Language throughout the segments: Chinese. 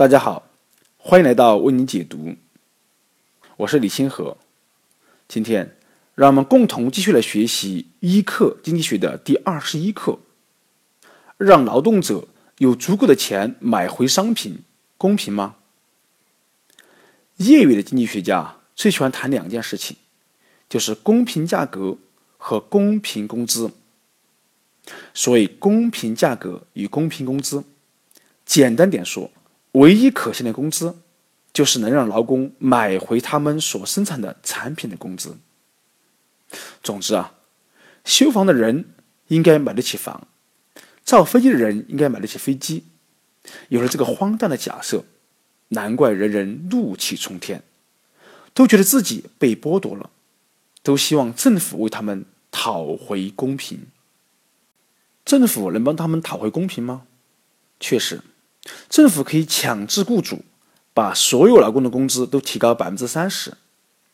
大家好，欢迎来到为您解读，我是李清河。今天，让我们共同继续来学习一课经济学的第二十一课：让劳动者有足够的钱买回商品，公平吗？业余的经济学家最喜欢谈两件事情，就是公平价格和公平工资。所以公平价格与公平工资，简单点说。唯一可行的工资，就是能让劳工买回他们所生产的产品的工资。总之啊，修房的人应该买得起房，造飞机的人应该买得起飞机。有了这个荒诞的假设，难怪人人怒气冲天，都觉得自己被剥夺了，都希望政府为他们讨回公平。政府能帮他们讨回公平吗？确实。政府可以强制雇主把所有劳工的工资都提高百分之三十，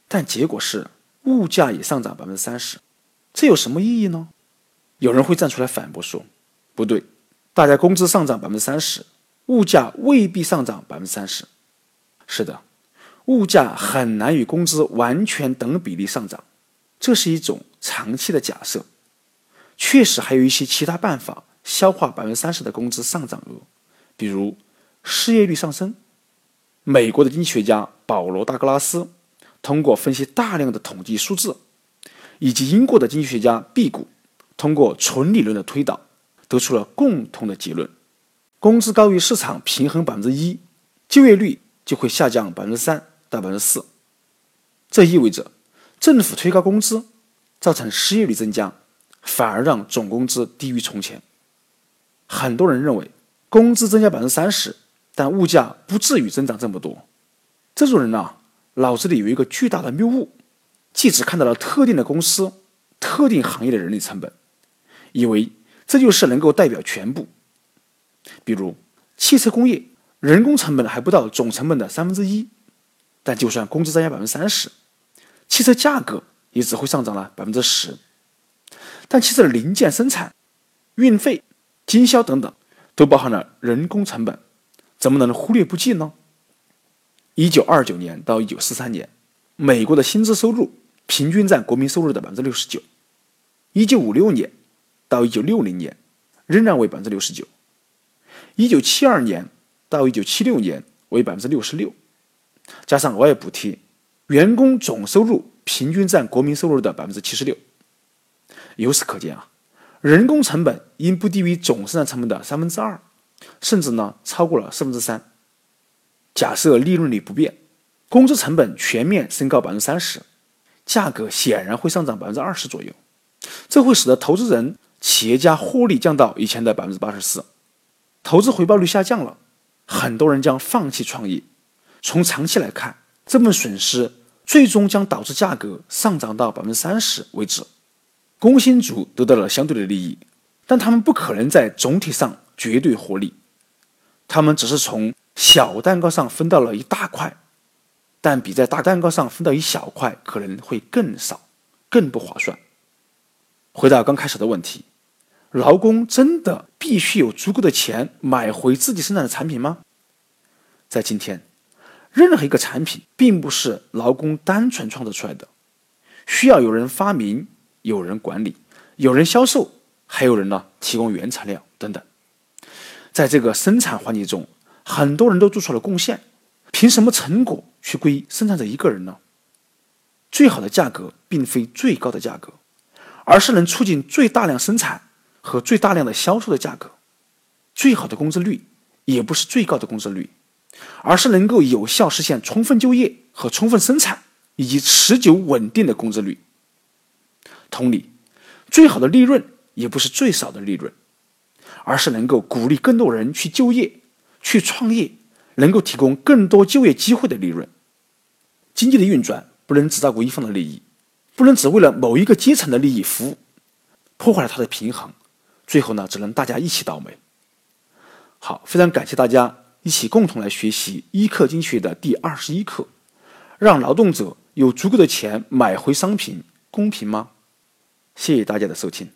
但结果是物价也上涨百分之三十，这有什么意义呢？有人会站出来反驳说：“不对，大家工资上涨百分之三十，物价未必上涨百分之三十。”是的，物价很难与工资完全等比例上涨，这是一种长期的假设。确实还有一些其他办法消化百分之三十的工资上涨额。比如失业率上升，美国的经济学家保罗·大格拉斯通过分析大量的统计数字，以及英国的经济学家毕谷通过纯理论的推导，得出了共同的结论：工资高于市场平衡百分之一，就业率就会下降百分之三到百分之四。这意味着政府推高工资，造成失业率增加，反而让总工资低于从前。很多人认为。工资增加百分之三十，但物价不至于增长这么多。这种人呢，脑子里有一个巨大的谬误，即只看到了特定的公司、特定行业的人力成本，以为这就是能够代表全部。比如汽车工业，人工成本还不到总成本的三分之一，但就算工资增加百分之三十，汽车价格也只会上涨了百分之十。但汽车零件生产、运费、经销等等。都包含了人工成本，怎么能忽略不计呢？一九二九年到一九四三年，美国的薪资收入平均占国民收入的百分之六十九；一九五六年到一九六零年，仍然为百分之六十九；一九七二年到一九七六年为百分之六十六，加上额外补贴，员工总收入平均占国民收入的百分之七十六。由此可见啊。人工成本应不低于总生产成本的三分之二，甚至呢超过了四分之三。假设利润率不变，工资成本全面升高百分之三十，价格显然会上涨百分之二十左右。这会使得投资人、企业家获利降到以前的百分之八十四，投资回报率下降了，很多人将放弃创业。从长期来看，这份损失最终将导致价格上涨到百分之三十为止。工薪族得到了相对的利益，但他们不可能在总体上绝对获利，他们只是从小蛋糕上分到了一大块，但比在大蛋糕上分到一小块可能会更少，更不划算。回到刚开始的问题，劳工真的必须有足够的钱买回自己生产的产品吗？在今天，任何一个产品并不是劳工单纯创造出来的，需要有人发明。有人管理，有人销售，还有人呢提供原材料等等。在这个生产环节中，很多人都做出了贡献，凭什么成果去归生产者一个人呢？最好的价格并非最高的价格，而是能促进最大量生产和最大量的销售的价格。最好的工资率也不是最高的工资率，而是能够有效实现充分就业和充分生产以及持久稳定的工资率。同理，最好的利润也不是最少的利润，而是能够鼓励更多人去就业、去创业，能够提供更多就业机会的利润。经济的运转不能只照顾一方的利益，不能只为了某一个阶层的利益服务，破坏了它的平衡，最后呢，只能大家一起倒霉。好，非常感谢大家一起共同来学习一课经济学的第二十一课，让劳动者有足够的钱买回商品，公平吗？谢谢大家的收听。